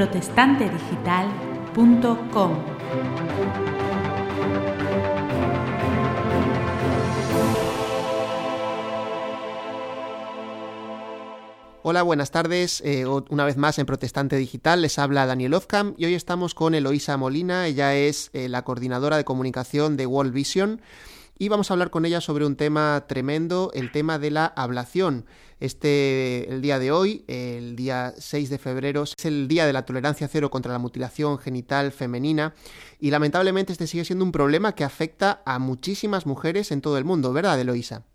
protestantedigital.com. Hola, buenas tardes. Eh, una vez más en Protestante Digital les habla Daniel Ofcam y hoy estamos con Eloísa Molina. Ella es eh, la coordinadora de comunicación de World Vision y vamos a hablar con ella sobre un tema tremendo, el tema de la ablación. Este, el día de hoy, el día 6 de febrero, es el día de la tolerancia cero contra la mutilación genital femenina y lamentablemente este sigue siendo un problema que afecta a muchísimas mujeres en todo el mundo, ¿verdad, Eloísa?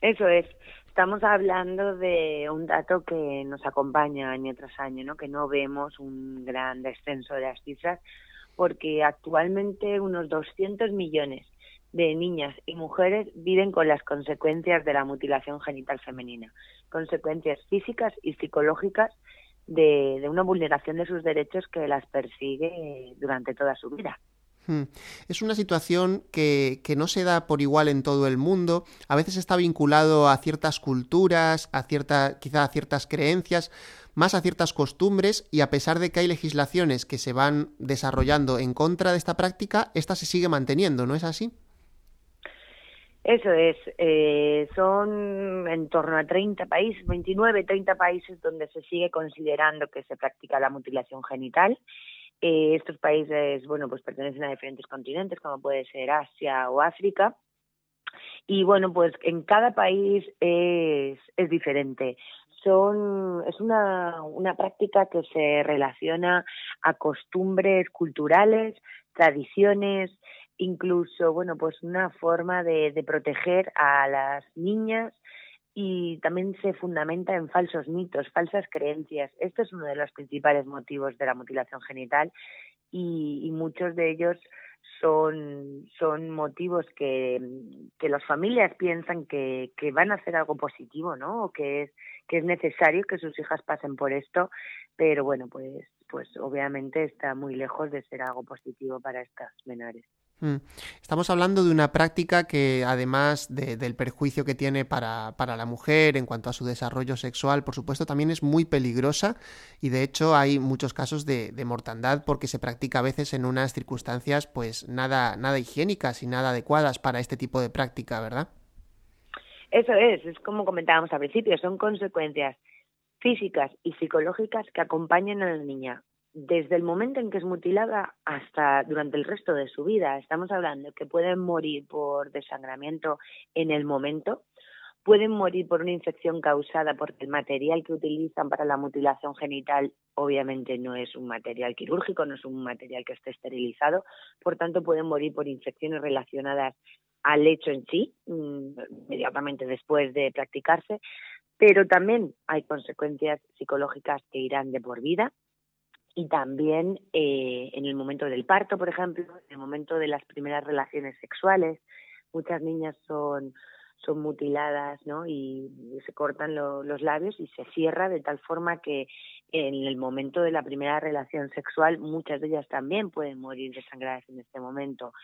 Eso es. Estamos hablando de un dato que nos acompaña año tras año, ¿no? que no vemos un gran descenso de las cifras, porque actualmente unos 200 millones de niñas y mujeres viven con las consecuencias de la mutilación genital femenina, consecuencias físicas y psicológicas de, una vulneración de sus derechos que las persigue durante toda su vida. Hmm. Es una situación que, no se da por igual en todo el mundo. A veces está vinculado a ciertas culturas, a cierta, quizá a ciertas creencias, más a ciertas costumbres, y a pesar de que hay legislaciones que se van desarrollando en contra de esta práctica, esta se sigue manteniendo, ¿no es así? Eso es, eh, son en torno a 30 países, 29, 30 países donde se sigue considerando que se practica la mutilación genital. Eh, estos países, bueno, pues pertenecen a diferentes continentes, como puede ser Asia o África. Y bueno, pues en cada país es, es diferente. Son, es una, una práctica que se relaciona a costumbres culturales, tradiciones, incluso, bueno, pues una forma de, proteger a las niñas y también se fundamenta en falsos mitos, falsas creencias. Esto es uno de los principales motivos de la mutilación genital y, muchos de ellos son, son motivos que, las familias piensan que, que van a hacer algo positivo, ¿no? O que es, que es necesario que sus hijas pasen por esto, pero bueno, pues, pues obviamente está muy lejos de ser algo positivo para estas menores. Mm. Estamos hablando de una práctica que, además del perjuicio que tiene para, para, la mujer en cuanto a su desarrollo sexual, por supuesto, también es muy peligrosa y, de hecho, hay muchos casos de, mortandad porque se practica a veces en unas circunstancias, pues, nada, nada higiénicas y nada adecuadas para este tipo de práctica, ¿verdad? Eso es, es como comentábamos al principio, son consecuencias físicas y psicológicas que acompañan a la niña desde el momento en que es mutilada hasta durante el resto de su vida. Estamos hablando que pueden morir por desangramiento en el momento, pueden morir por una infección causada porque el material que utilizan para la mutilación genital obviamente no es un material quirúrgico, no es un material que esté esterilizado, por tanto pueden morir por infecciones relacionadas al hecho en sí, mm, inmediatamente después de practicarse, pero también hay consecuencias psicológicas que irán de por vida, y también eh, en el momento del parto, por ejemplo, en el momento de las primeras relaciones sexuales, muchas niñas son, son mutiladas ¿no? y se cortan los labios y se cierra de tal forma que en el momento de la primera relación sexual muchas de ellas también pueden morir desangradas en este momento.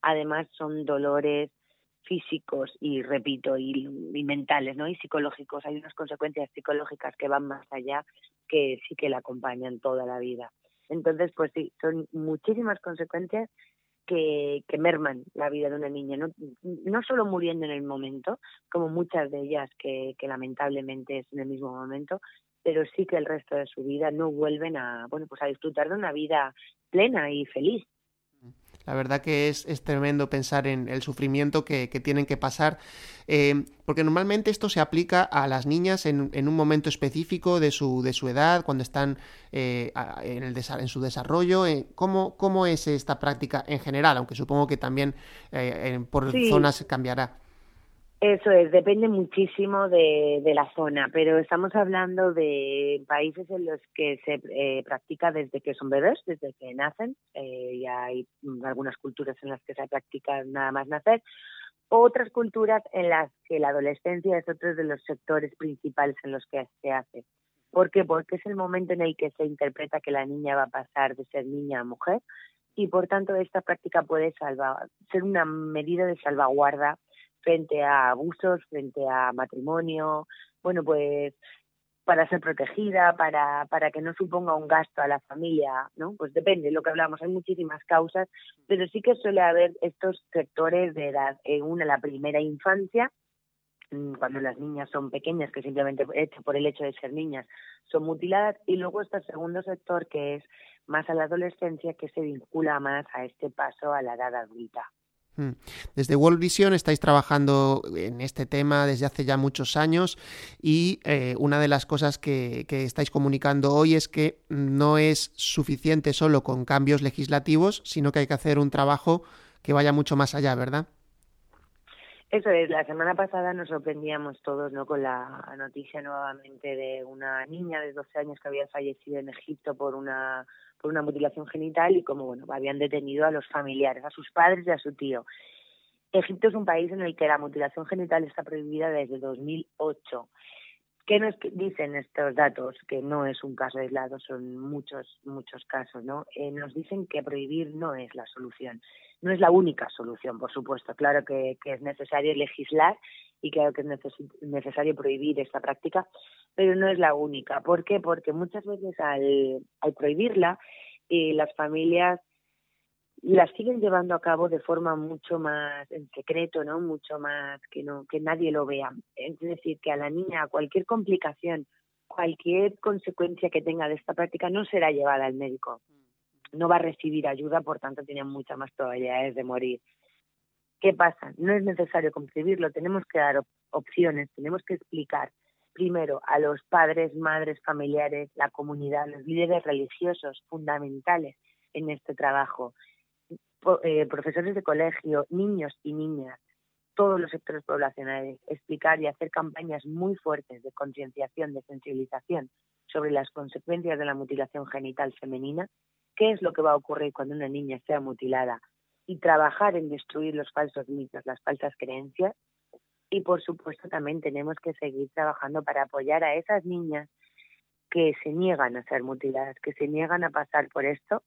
Además son dolores físicos y repito y, mentales no y psicológicos hay unas consecuencias psicológicas que van más allá que sí que la acompañan toda la vida. Entonces pues sí son muchísimas consecuencias que, que merman la vida de una niña no no solo muriendo en el momento como muchas de ellas que, que lamentablemente es en el mismo momento pero sí que el resto de su vida no vuelven a bueno pues a disfrutar de una vida plena y feliz la verdad que es, tremendo pensar en el sufrimiento que, tienen que pasar, eh, porque normalmente esto se aplica a las niñas en, un momento específico de su, de su edad, cuando están eh, en, el, en, su desarrollo. Eh, ¿cómo, ¿Cómo es esta práctica en general? Aunque supongo que también por zonas cambiará. Eso es, depende muchísimo de, la zona, pero estamos hablando de países en los que se eh, practica desde que son bebés, desde que nacen, eh, y hay algunas culturas en las que se practica nada más nacer, otras culturas en las que la adolescencia es otro de los sectores principales en los que se hace. ¿Por qué? Porque es el momento en el que se interpreta que la niña va a pasar de ser niña a mujer y por tanto esta práctica puede salvar, ser una medida de salvaguarda frente a abusos, frente a matrimonio. Bueno, pues para ser protegida, para, para que no suponga un gasto a la familia, ¿no? Pues depende, lo que hablamos, hay muchísimas causas, pero sí que suele haber estos sectores de edad. En una, la primera infancia, mm, cuando las niñas son pequeñas, que simplemente por el hecho de ser niñas son mutiladas, y luego este segundo sector que es más a la adolescencia, que se vincula más a este paso a la edad adulta. Mm. Desde World Vision estáis trabajando en este tema desde hace ya muchos años y eh, una de las cosas que, que, estáis comunicando hoy es que no es suficiente solo con cambios legislativos, sino que hay que hacer un trabajo que vaya mucho más allá, ¿verdad? Eso es, la semana pasada nos sorprendíamos todos ¿no? con la noticia nuevamente de una niña de 12 años que había fallecido en Egipto por una por una mutilación genital y como bueno habían detenido a los familiares, a sus padres y a su tío. Egipto es un país en el que la mutilación genital está prohibida desde 2008. ¿Qué nos dicen estos datos? Que no es un caso aislado, son muchos, muchos casos, ¿no? Eh, nos dicen que prohibir no es la solución. No es la única solución, por supuesto. Claro que, es necesario legislar y claro que es necesario prohibir esta práctica, pero no es la única. ¿Por qué? Porque muchas veces al, al prohibirla, eh, las familias las siguen llevando a cabo de forma mucho más en secreto, ¿no? Mucho más que no que nadie lo vea. Es decir, que a la niña cualquier complicación, cualquier consecuencia que tenga de esta práctica no será llevada al médico. No va a recibir ayuda, por tanto tiene muchas más probabilidades de morir. ¿Qué pasa? No es necesario concebirlo, tenemos que dar opciones, tenemos que explicar primero a los padres, madres, familiares, la comunidad, los líderes religiosos fundamentales en este trabajo. Eh, profesores de colegio, niños y niñas, todos los sectores poblacionales, explicar y hacer campañas muy fuertes de concienciación, de sensibilización sobre las consecuencias de la mutilación genital femenina, qué es lo que va a ocurrir cuando una niña sea mutilada y trabajar en destruir los falsos mitos, las falsas creencias. Y por supuesto también tenemos que seguir trabajando para apoyar a esas niñas que se niegan a ser mutiladas, que se niegan a pasar por esto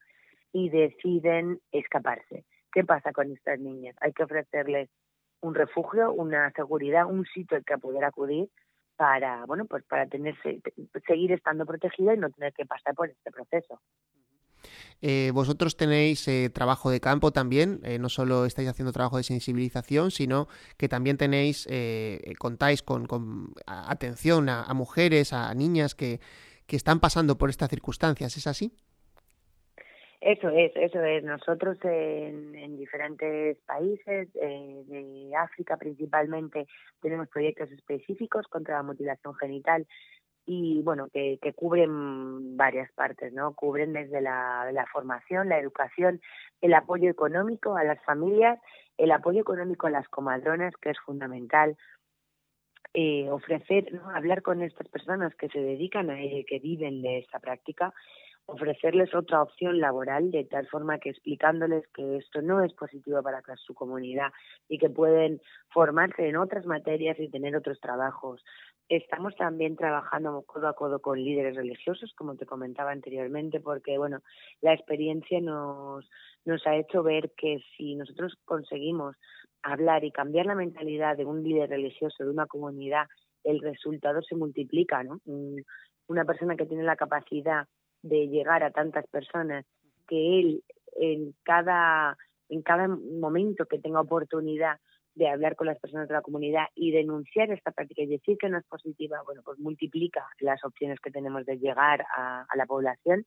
y deciden escaparse. ¿Qué pasa con estas niñas? Hay que ofrecerles un refugio, una seguridad, un sitio al que poder acudir para, bueno, pues para tenerse, seguir estando protegida y no tener que pasar por este proceso. Eh, vosotros tenéis eh, trabajo de campo también, eh, no solo estáis haciendo trabajo de sensibilización, sino que también tenéis, contáis con, atención a, mujeres, a niñas que, que están pasando por estas circunstancias, ¿es así? Eso es, eso es. Nosotros en, diferentes países de África principalmente tenemos proyectos específicos contra la mutilación genital y bueno, que, que cubren varias partes, ¿no? Cubren desde la, la, formación, la educación, el apoyo económico a las familias, el apoyo económico a las comadronas, que es fundamental, eh, ofrecer, ¿no? hablar con estas personas que se dedican a ello, que viven de esta práctica ofrecerles otra opción laboral de tal forma que explicándoles que esto no es positivo para su comunidad y que pueden formarse en otras materias y tener otros trabajos. Estamos también trabajando codo a codo con líderes religiosos, como te comentaba anteriormente, porque bueno, la experiencia nos, nos ha hecho ver que si nosotros conseguimos hablar y cambiar la mentalidad de un líder religioso, de una comunidad, el resultado se multiplica, ¿no? Una persona que tiene la capacidad de llegar a tantas personas que él en cada en cada momento que tenga oportunidad de hablar con las personas de la comunidad y denunciar esta práctica y decir que no es positiva, bueno, pues multiplica las opciones que tenemos de llegar a, la población.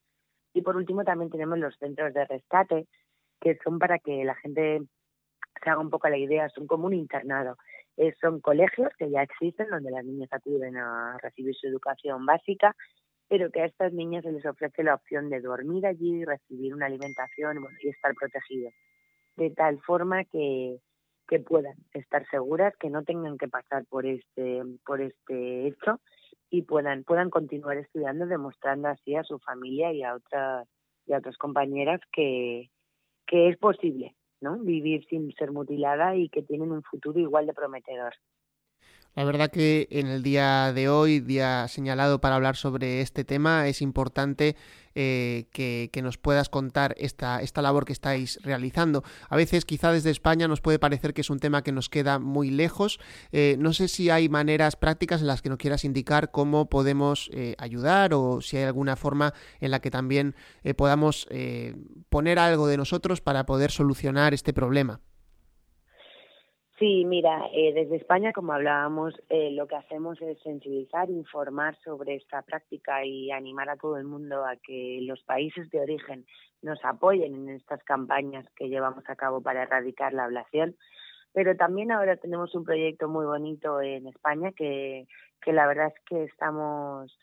Y por último también tenemos los centros de rescate, que son para que la gente se haga un poco la idea, son como un internado. Eh, son colegios que ya existen donde las niñas acuden a recibir su educación básica pero que a estas niñas se les ofrece la opción de dormir allí, recibir una alimentación y estar protegidas, de tal forma que, que puedan estar seguras, que no tengan que pasar por este, por este hecho y puedan, puedan continuar estudiando, demostrando así a su familia y a otras, y a otras compañeras que, que es posible ¿no? vivir sin ser mutilada y que tienen un futuro igual de prometedor. La verdad que en el día de hoy, día señalado para hablar sobre este tema, es importante eh, que, nos puedas contar esta, esta labor que estáis realizando. A veces quizá desde España nos puede parecer que es un tema que nos queda muy lejos. Eh, no sé si hay maneras prácticas en las que nos quieras indicar cómo podemos eh, ayudar o si hay alguna forma en la que también podamos poner algo de nosotros para poder solucionar este problema. Sí, mira, eh, desde España, como hablábamos, eh, lo que hacemos es sensibilizar, informar sobre esta práctica y animar a todo el mundo a que los países de origen nos apoyen en estas campañas que llevamos a cabo para erradicar la ablación. Pero también ahora tenemos un proyecto muy bonito en España que, que la verdad es que estamos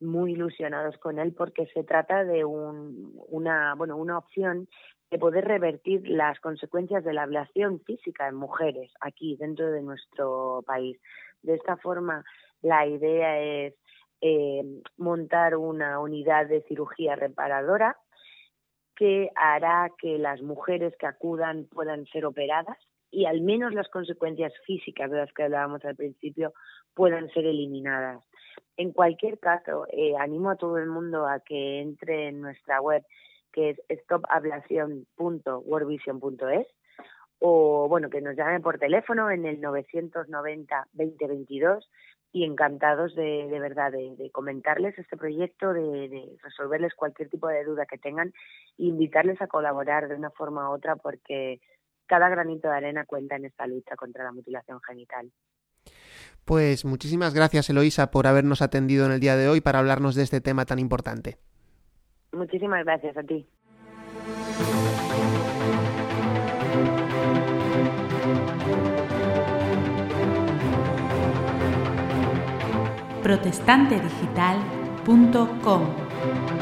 muy ilusionados con él porque se trata de un, una, bueno, una opción de poder revertir las consecuencias de la ablación física en mujeres aquí dentro de nuestro país. De esta forma, la idea es eh, montar una unidad de cirugía reparadora que hará que las mujeres que acudan puedan ser operadas y al menos las consecuencias físicas de las que hablábamos al principio puedan ser eliminadas. En cualquier caso, eh, animo a todo el mundo a que entre en nuestra web que es stopablación.worldvision.es o bueno, que nos llamen por teléfono en el 990 2022 y encantados de, de verdad de, comentarles este proyecto, de, resolverles cualquier tipo de duda que tengan e invitarles a colaborar de una forma u otra porque cada granito de arena cuenta en esta lucha contra la mutilación genital. Pues muchísimas gracias Eloisa por habernos atendido en el día de hoy para hablarnos de este tema tan importante. Muchísimas gracias a ti. protestantedigital.com